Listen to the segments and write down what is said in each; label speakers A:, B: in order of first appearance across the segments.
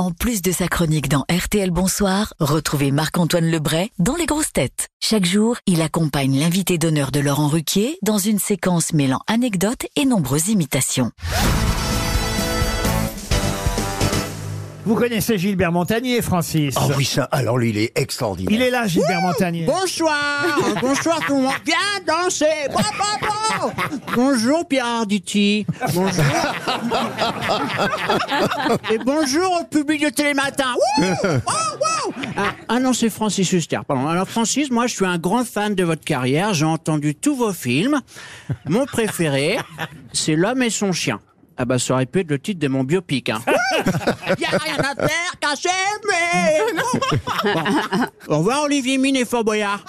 A: En plus de sa chronique dans RTL Bonsoir, retrouvez Marc-Antoine Lebray dans Les Grosses Têtes. Chaque jour, il accompagne l'invité d'honneur de Laurent Ruquier dans une séquence mêlant anecdotes et nombreuses imitations.
B: Vous connaissez Gilbert Montagnier, Francis
C: Ah oui, ça, alors lui, il est extraordinaire.
B: Il est là, Gilbert Montagnier.
D: Bonsoir, bonsoir tout le monde. Viens danser. Bon, bon, bon. Bonjour Pierre Arditi. Bonjour. Et bonjour au public de Télématin. Wouh, wouh, wouh. Ah, ah non, c'est Francis Huster. Pardon. Alors Francis, moi je suis un grand fan de votre carrière. J'ai entendu tous vos films. Mon préféré, c'est L'homme et son chien. Ah bah ça aurait pu être le titre de mon biopic. Hein. Y a rien à faire qu'à s'aimer. Bon. Au revoir Olivier Mine et Fort Boyard.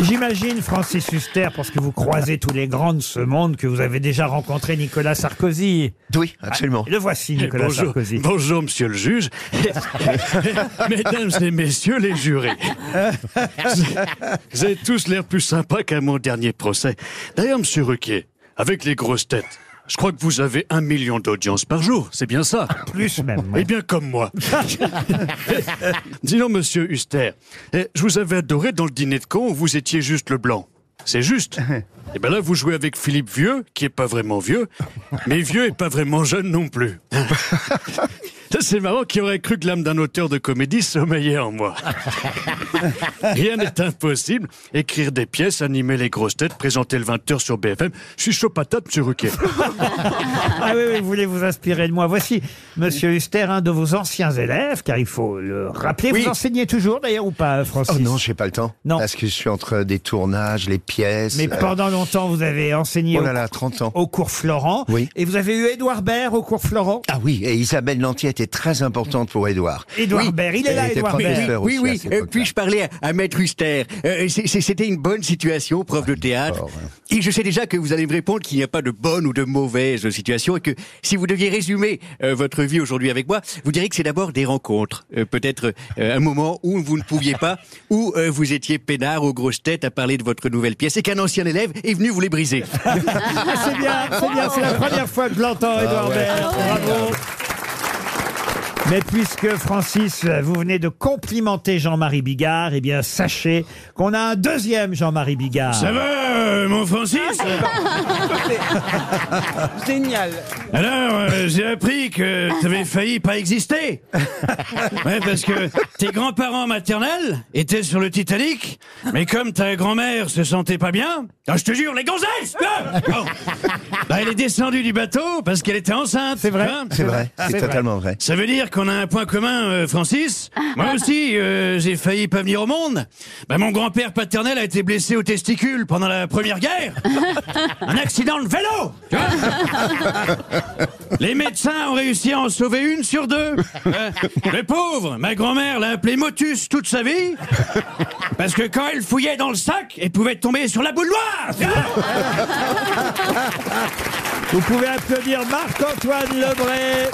B: J'imagine, Francis Huster, parce que vous croisez tous les grands de ce monde, que vous avez déjà rencontré Nicolas Sarkozy.
C: Oui, absolument.
B: Le voici, Nicolas
E: Bonjour,
B: Sarkozy.
E: bonjour, monsieur le juge. Mesdames et messieurs les jurés. Vous avez tous l'air plus sympa qu'à mon dernier procès. D'ailleurs, monsieur Ruquier, avec les grosses têtes, je crois que vous avez un million d'audiences par jour, c'est bien ça
B: Plus même.
E: Eh bien, comme moi. Dis donc, monsieur Huster, eh, je vous avais adoré dans le dîner de con où vous étiez juste le blanc. C'est juste. Et ben là, vous jouez avec Philippe Vieux, qui est pas vraiment vieux, mais vieux et pas vraiment jeune non plus. Ça, C'est marrant qui aurait cru que l'âme d'un auteur de comédie sommeillait en moi. Rien n'est impossible. Écrire des pièces, animer les grosses têtes, présenter le 20h sur BFM. Je suis chaud patate, monsieur Ruquier.
B: Ah oui, oui, vous voulez vous inspirer de moi. Voici, Monsieur Huster, un de vos anciens élèves, car il faut le rappeler.
C: Oui.
B: Vous enseignez toujours, d'ailleurs, ou pas, Francis
C: Oh non, j'ai pas le temps.
B: Non.
C: Parce que je suis entre des tournages, les pièces.
B: Mais
C: euh,
B: pendant longtemps, vous avez enseigné
C: Oh
B: au,
C: là là, 30 ans.
B: au cours Florent.
C: Oui.
B: Et vous avez eu Édouard Baird au cours Florent?
C: Ah oui, et Isabelle Nanty était très importante pour Édouard.
B: Édouard
D: Oui.
B: Baird, il est là,
C: était
B: Édouard Baird.
C: professeur
D: Oui, oui. Euh,
C: époque-là.
D: Puis-je parler à, à Maître Huster Euh, c'est- C'était une bonne situation, prof de théâtre.
C: Oh.
D: Et je sais déjà que vous allez me répondre qu'il n'y a pas de bonne ou de mauvaise situation et que si vous deviez résumer euh, votre vie aujourd'hui avec moi, vous diriez que c'est d'abord des rencontres. Euh, Peut-être euh, un moment où vous ne pouviez pas, où euh, vous étiez peinard aux grosses têtes à parler de votre nouvelle pièce et qu'un ancien élève est venu vous les briser.
B: Ah, c'est bien, c'est bien, c'est la première fois que je l'entends, Édouard
C: ouais.
B: Baird. Bravo. Mais puisque Francis, vous venez de complimenter Jean-Marie Bigard, eh bien sachez qu'on a un deuxième Jean-Marie Bigard.
E: Euh, mon Francis
F: Génial.
E: Alors, euh, j'ai appris que t'avais failli pas exister. Ouais, parce que tes grands-parents maternels étaient sur le Titanic, mais comme ta grand-mère se sentait pas bien, ah, je te jure, les gonzesses là Bon. Bah, Elle est descendue du bateau parce qu'elle était enceinte.
B: C'est vrai.
E: hein.
C: C'est vrai,
B: C'est
C: totalement vrai.
E: Ça veut dire qu'on a un point commun, euh, Francis. Moi aussi, euh, j'ai failli pas venir au monde. Bah, mon grand-père paternel a été blessé au testicule pendant la première guerre. Un accident de vélo. Les médecins ont réussi à en sauver une sur deux. Euh, pauvre, ma grand-mère l'a appelé Motus toute sa vie. Parce que quand elle fouillait dans le sac, elle pouvait tomber sur la boule.
B: Vous pouvez applaudir Marc-Antoine Lebray.